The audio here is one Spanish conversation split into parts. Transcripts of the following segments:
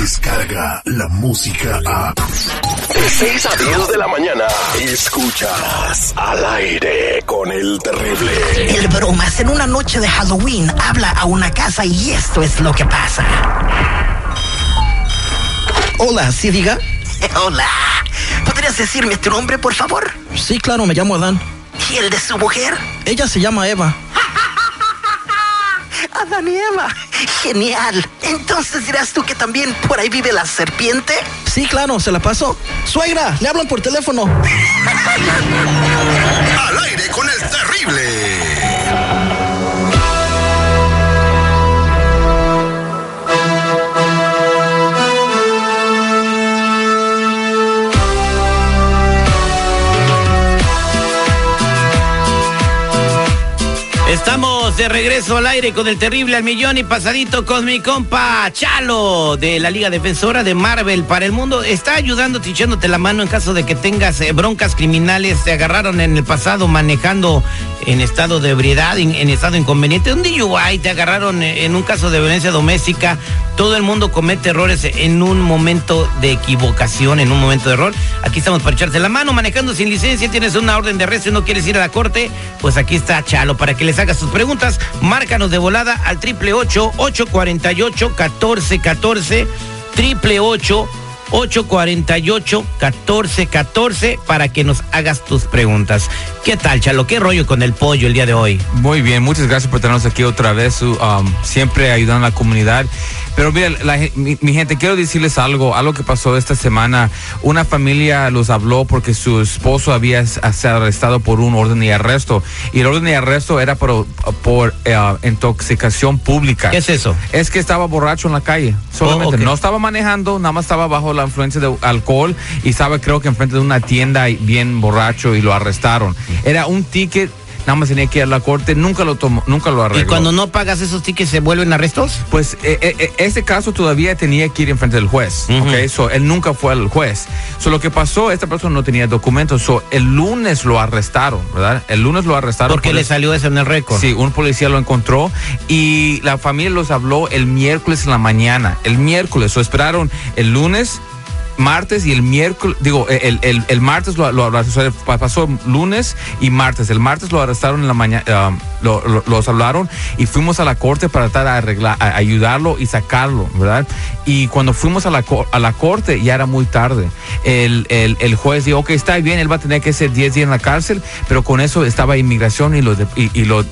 llega la música a... De 6 a 10 de la mañana, escuchas al aire con el terrible. El bromas en una noche de Halloween habla a una casa y esto es lo que pasa. Hola, ¿sí diga? Hola. ¿Podrías decirme tu nombre, por favor? Sí, claro, me llamo Adán. ¿Y el de su mujer? Ella se llama Eva. Adán y Eva. Genial. Entonces dirás tú que también por ahí vive la serpiente. Sí, claro, se la pasó. Suegra, le hablan por teléfono. de regreso al aire con el terrible al millón y pasadito con mi compa Chalo de la Liga Defensora de Marvel para el Mundo. Está ayudándote, echándote la mano en caso de que tengas eh, broncas criminales. Te agarraron en el pasado manejando en estado de ebriedad, en, en estado inconveniente. Un DUI, te agarraron eh, en un caso de violencia doméstica. Todo el mundo comete errores en un momento de equivocación, en un momento de error. Aquí estamos para echarte la mano, manejando sin licencia. Tienes una orden de arresto y no quieres ir a la corte. Pues aquí está Chalo para que les hagas sus preguntas. Márcanos de volada al triple ocho ocho cuarenta y ocho catorce catorce triple ocho 848-1414 para que nos hagas tus preguntas. ¿Qué tal, Chalo? ¿Qué rollo con el pollo el día de hoy? Muy bien, muchas gracias por tenernos aquí otra vez, um, siempre ayudando a la comunidad. Pero mira, la mi, mi gente, quiero decirles algo, algo que pasó esta semana. Una familia los habló porque su esposo había sido arrestado por un orden de arresto. Y el orden de arresto era por, por eh, intoxicación pública. ¿Qué es eso? Es que estaba borracho en la calle. Solamente Oh, no estaba manejando, nada más estaba bajo la influencia de alcohol y estaba creo que enfrente de una tienda bien borracho y lo arrestaron. Era un ticket, nada más tenía que ir a la corte, nunca lo tomó, nunca lo arregló. ¿Y cuando no pagas esos tickets se vuelven arrestos? Pues eh, eh, eh, este caso todavía tenía que ir enfrente del juez. ¿ok? So, él nunca fue al juez. So, lo que pasó, esta persona no tenía documentos, so, el lunes lo arrestaron, ¿verdad? El lunes lo arrestaron. Porque por le salió eso en el récord. Sí, un policía lo encontró y la familia los habló el miércoles en la mañana. El miércoles, o esperaron el lunes, martes y el miércoles, digo, el, el- el martes lo, lo- lo- pasó lunes y martes. El martes lo arrestaron en la mañana, lo- lo- los hablaron y fuimos a la corte para tratar de arreglar, a- ayudarlo y sacarlo, ¿verdad? Y cuando fuimos a la, a la corte ya era muy tarde. El, el- el juez dijo, ok, está bien, él va a tener que ser 10 días en la cárcel, pero con eso estaba inmigración y lo, y, y lo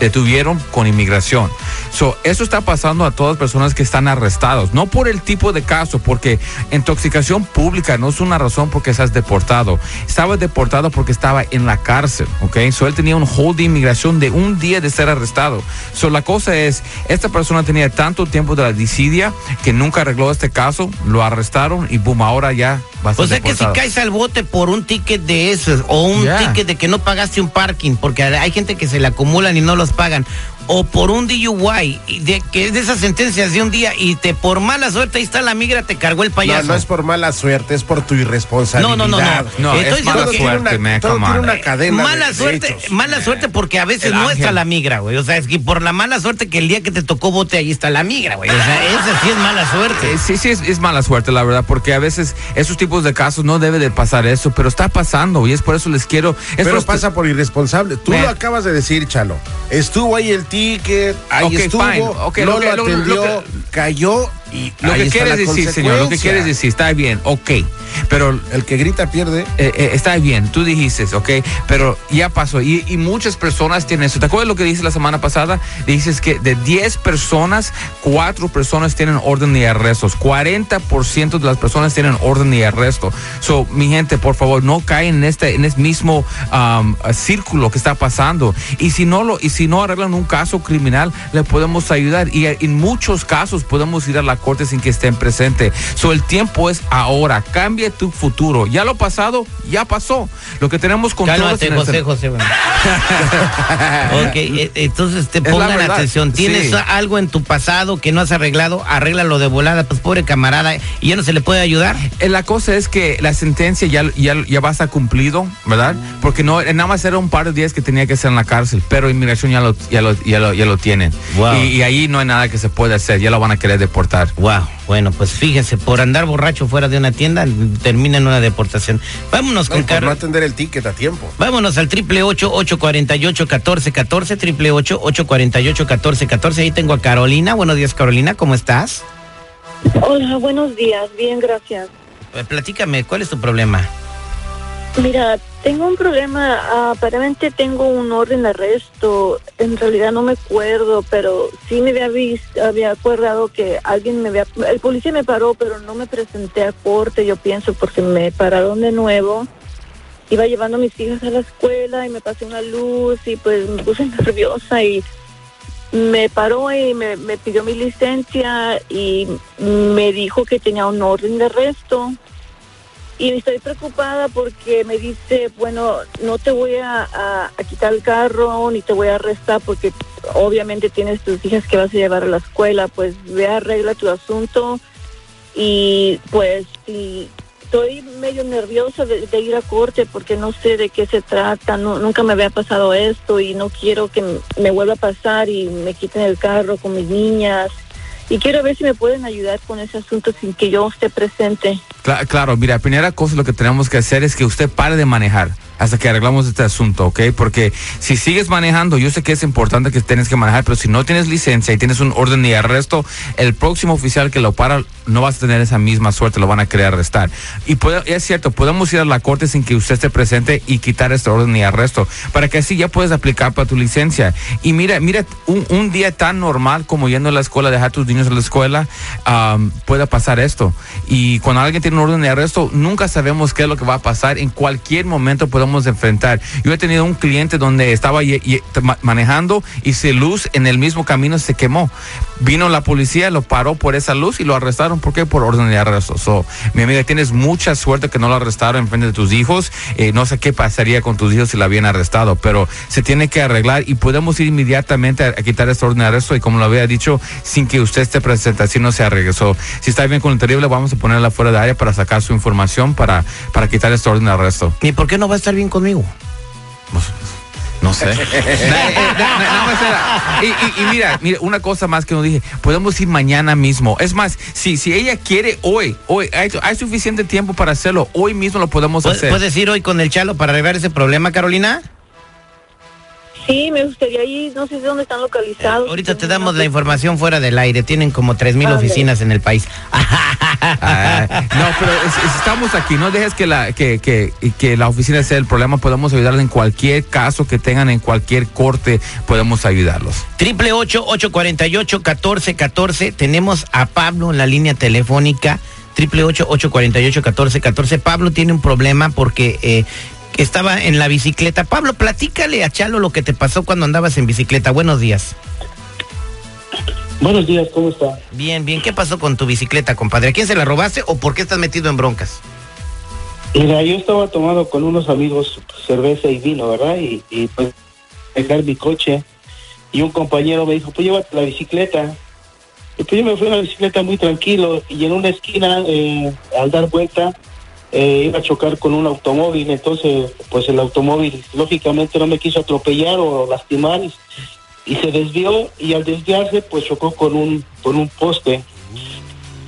detuvieron con inmigración. So, eso está pasando a todas las personas que están arrestados, no por el tipo de caso, porque intoxicación pública no es una razón porque estás deportado. Estaba deportado porque estaba en la cárcel, ¿ok? So, él tenía un hold de inmigración de un día de ser arrestado. So, la cosa es, esta persona tenía tanto tiempo de la disidia que nunca arregló este caso, lo arrestaron y boom, ahora ya O sea que si caes al bote por un ticket de esos o un ticket de que no pagaste un parking, porque hay gente que se le acumulan y no los pagan, o por un DUI, de, que es de esas sentencias de un día y te por mala suerte ahí está la migra, te cargó el No, payaso. no es por mala suerte, es por tu irresponsabilidad. No, no, no, no. No, Estoy es mala que- tiene suerte, una, man, todo come tiene on. una cadena mala de suerte, hechos. mala suerte porque a veces El no ángel. está la migra, güey. O sea, es que por la mala suerte que el día que te tocó bote ahí está la migra, güey. O sea, esa sí es mala suerte. Eh, Sí, sí, es, es mala suerte, la verdad, porque a veces esos tipos de casos no debe de pasar eso, pero está pasando y es por eso les quiero... Es Pero por- pasa por irresponsable. Tú Me- lo acabas de decir, Chalo. Estuvo ahí el ticket, ahí estuvo, no lo atendió, cayó y Lo que quieres decir, señor, lo que quieres decir, está bien, ok, pero El que grita pierde. eh, eh, está bien, tú dijiste, ok, pero ya pasó y, y muchas personas tienen eso. ¿Te acuerdas lo que dices la semana pasada? Dices que de 10 personas, 4 personas tienen orden de arrestos, 40% de las personas tienen orden de arresto. So, mi gente, por favor, no caen en este, en este mismo um, círculo que está pasando. Y si no lo, y si no arreglan un caso criminal, le podemos ayudar. Y en muchos casos podemos ir a la corte sin que estén presentes. So, el tiempo es ahora. Cambia tu futuro. Ya lo pasado, ya pasó. Lo que tenemos control Cálmate, José, José. ok, eh, entonces te pongan atención. ¿Tienes sí. algo en tu pasado que no has arreglado? Arréglalo de volada, pues pobre camarada. ¿Y ya no se le puede ayudar? Eh, La cosa es que la sentencia ya, ya, ya va a estar cumplido, ¿verdad? Porque no, eh, nada más era un par de días que tenía que ser en la cárcel, pero inmigración ya lo, ya lo, ya lo, ya lo tienen. Wow. Y, y ahí no hay nada que se puede hacer, ya lo van a querer deportar. Wow, bueno, pues fíjese, por andar borracho fuera de una tienda termina en una deportación. Vámonos No, con por no Carlos. atender el ticket a tiempo. Vámonos al triple ocho ocho cuarenta y ocho catorce catorce triple ocho ocho cuarenta y ocho catorce catorce. Ahí tengo a Carolina. Buenos días, Carolina. ¿Cómo estás? Hola, buenos días. Bien, gracias. Eh, platícame, ¿cuál es tu problema? Mira, tengo un problema. Aparentemente tengo un orden de arresto. En realidad no me acuerdo, pero sí me había visto, había acordado que alguien me había... El policía me paró, pero no me presenté a corte, yo pienso, porque me pararon de nuevo. Iba llevando a mis hijas a la escuela y me pasé una luz y pues me puse nerviosa y me paró y me, me pidió mi licencia y me dijo que tenía un orden de arresto. Y estoy preocupada porque me dice, bueno, no te voy a, quitar el carro ni te voy a arrestar porque obviamente tienes tus hijas que vas a llevar a la escuela, pues ve arregla tu asunto y pues si estoy medio nerviosa de, de ir a corte porque no sé de qué se trata, no, nunca me había pasado esto y no quiero que me vuelva a pasar y me quiten el carro con mis niñas. Y quiero ver si me pueden ayudar con ese asunto sin que yo esté presente. Cla- claro, mira, primera cosa lo que tenemos que hacer es que usted pare de manejar hasta que arreglamos este asunto, ¿ok? Porque si sigues manejando, yo sé que es importante que tienes que manejar, pero si no tienes licencia y tienes un orden de arresto, el próximo oficial que lo para no vas a tener esa misma suerte, lo van a querer arrestar. Y es cierto, podemos ir a la corte sin que usted esté presente y quitar este orden de arresto, para que así ya puedes aplicar para tu licencia. Y mira, mira, un, día tan normal como yendo a la escuela, dejar a tus niños a la escuela, am, puede pasar esto. Y cuando alguien tiene un orden de arresto, nunca sabemos qué es lo que va a pasar. En cualquier momento podemos enfrentar. Yo he tenido un cliente donde estaba manejando y su luz en el mismo camino se quemó. Vino la policía, lo paró por esa luz y lo arrestaron. ¿Por qué? Por orden de arresto. So, mi amiga, tienes mucha suerte que no lo arrestaron en frente de tus hijos. Eh, no sé qué pasaría con tus hijos si la habían arrestado, pero se tiene que arreglar y podemos ir inmediatamente a, a quitar este orden de arresto y como lo había dicho, sin que usted esté presente, así no se regresó. Si está bien con el terrible, vamos a ponerla fuera de área para sacar su información para, para quitar este orden de arresto. ¿Y por qué no va a estar bien conmigo? No sé. y, y- y mira, mira, una cosa más que nos dije, podemos ir mañana mismo. Es más, si, si ella quiere hoy, hoy hay, hay suficiente tiempo para hacerlo, hoy mismo lo podemos ¿Puedes, hacer. puedes ir hoy con el Chalo para arreglar ese problema, Carolina? Sí, me gustaría ir, no sé dónde están localizados. Ahorita te damos la información fuera del aire. Tienen como tres mil Ándale. oficinas en el país. Ah, no, pero es- es- estamos aquí. No dejes que la, que, que, que la oficina sea el problema. Podemos ayudarles en cualquier caso que tengan, en cualquier corte, podemos ayudarlos. Triple ocho ocho cuarenta y ocho catorce catorce. Tenemos a Pablo en la línea telefónica. Triple ocho ocho cuarenta y ocho catorce catorce. Pablo tiene un problema porque eh, estaba en la bicicleta. Pablo, platícale a Chalo lo que te pasó cuando andabas en bicicleta. Buenos días. Buenos días, ¿cómo está? Bien, bien. ¿Qué pasó con tu bicicleta, compadre? ¿A quién se la robaste o por qué estás metido en broncas? Mira, yo estaba tomando con unos amigos cerveza y vino, ¿verdad? Y, y pues dejar mi coche y un compañero me dijo, pues llévate la bicicleta. Y pues yo me fui en la bicicleta muy tranquilo y en una esquina, eh, al dar vuelta, eh, iba a chocar con un automóvil. Entonces, pues el automóvil lógicamente no me quiso atropellar o lastimar y, se desvió y al desviarse pues chocó con un, con un poste.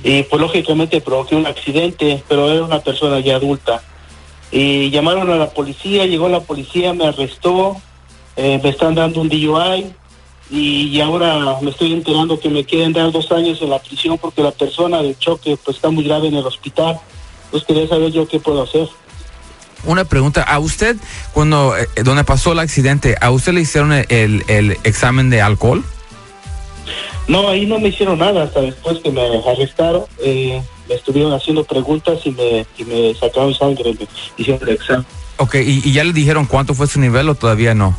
y pues lógicamente provoqué un accidente, pero era una persona ya adulta. Y llamaron a la policía, llegó la policía, me arrestó, eh, me están dando un DUI y, y ahora me estoy enterando que me quieren dar dos años en la prisión porque la persona del choque pues está muy grave en el hospital. Pues quería saber yo qué puedo hacer. Una pregunta, ¿a usted, cuando, eh, donde pasó el accidente, a usted le hicieron el, el- el examen de alcohol? No, ahí no me hicieron nada hasta después que me arrestaron. eh, me estuvieron haciendo preguntas y me, y me sacaron sangre, me hicieron el examen. Ok, ¿y, y ya le dijeron cuánto fue su nivel o todavía no?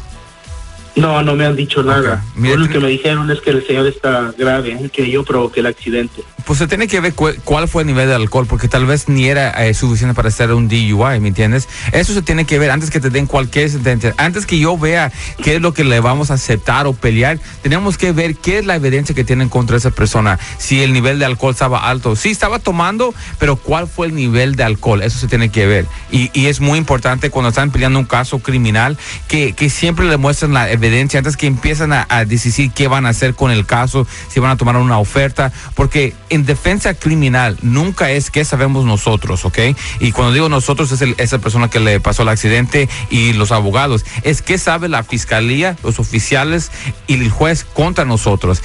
No, no me han dicho nada. Mira, Lo único que me dijeron es que el señor está grave, ¿eh? que yo provoqué el accidente. Pues se tiene que ver cu- cuál fue el nivel de alcohol, porque tal vez ni era eh, suficiente para hacer un DUI, ¿me entiendes? Eso se tiene que ver antes que te den cualquier sentencia. Antes que yo vea qué es lo que le vamos a aceptar o pelear, tenemos que ver qué es la evidencia que tienen contra esa persona. Si el nivel de alcohol estaba alto. Sí, estaba tomando, pero cuál fue el nivel de alcohol. Eso se tiene que ver. Y, y es muy importante cuando están peleando un caso criminal que, que siempre le muestren la evidencia antes que empiezan a, a decidir qué van a hacer con el caso, si van a tomar una oferta, porque en defensa criminal nunca es que sabemos nosotros, ¿ok? Y cuando digo nosotros es esa persona que le pasó el accidente y los abogados, es que sabe la fiscalía, los oficiales y el juez contra nosotros.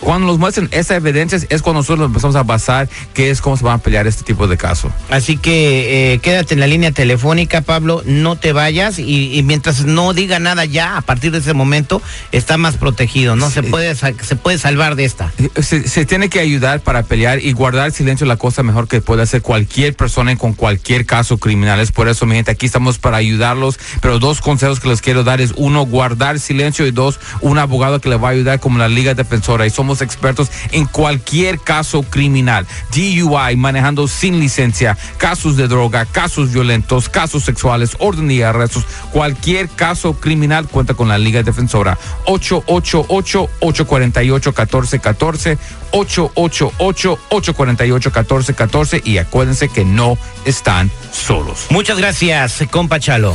Cuando nos muestran esa evidencia es cuando nosotros empezamos a basar qué es cómo se van a pelear este tipo de caso. Así que eh, quédate en la línea telefónica, Pablo, no te vayas y, y mientras no diga nada ya, a partir de ese momento, está más protegido, ¿no? Se puede, se puede salvar de esta. Se, se tiene que ayudar para pelear y guardar silencio es la cosa mejor que puede hacer cualquier persona con cualquier caso criminal. Es por eso, mi gente, aquí estamos para ayudarlos. Pero dos consejos que les quiero dar es uno, guardar silencio y dos, un abogado que le va a ayudar como la Liga Defensora. Y somos expertos en cualquier caso criminal. DUI, manejando sin licencia, casos de droga, casos violentos, casos sexuales, orden y arrestos. Cualquier caso criminal cuenta con la Liga Defensora. 888-848-1414. 888-848-1414 y acuérdense que no están solos. Muchas gracias, compa Chalo.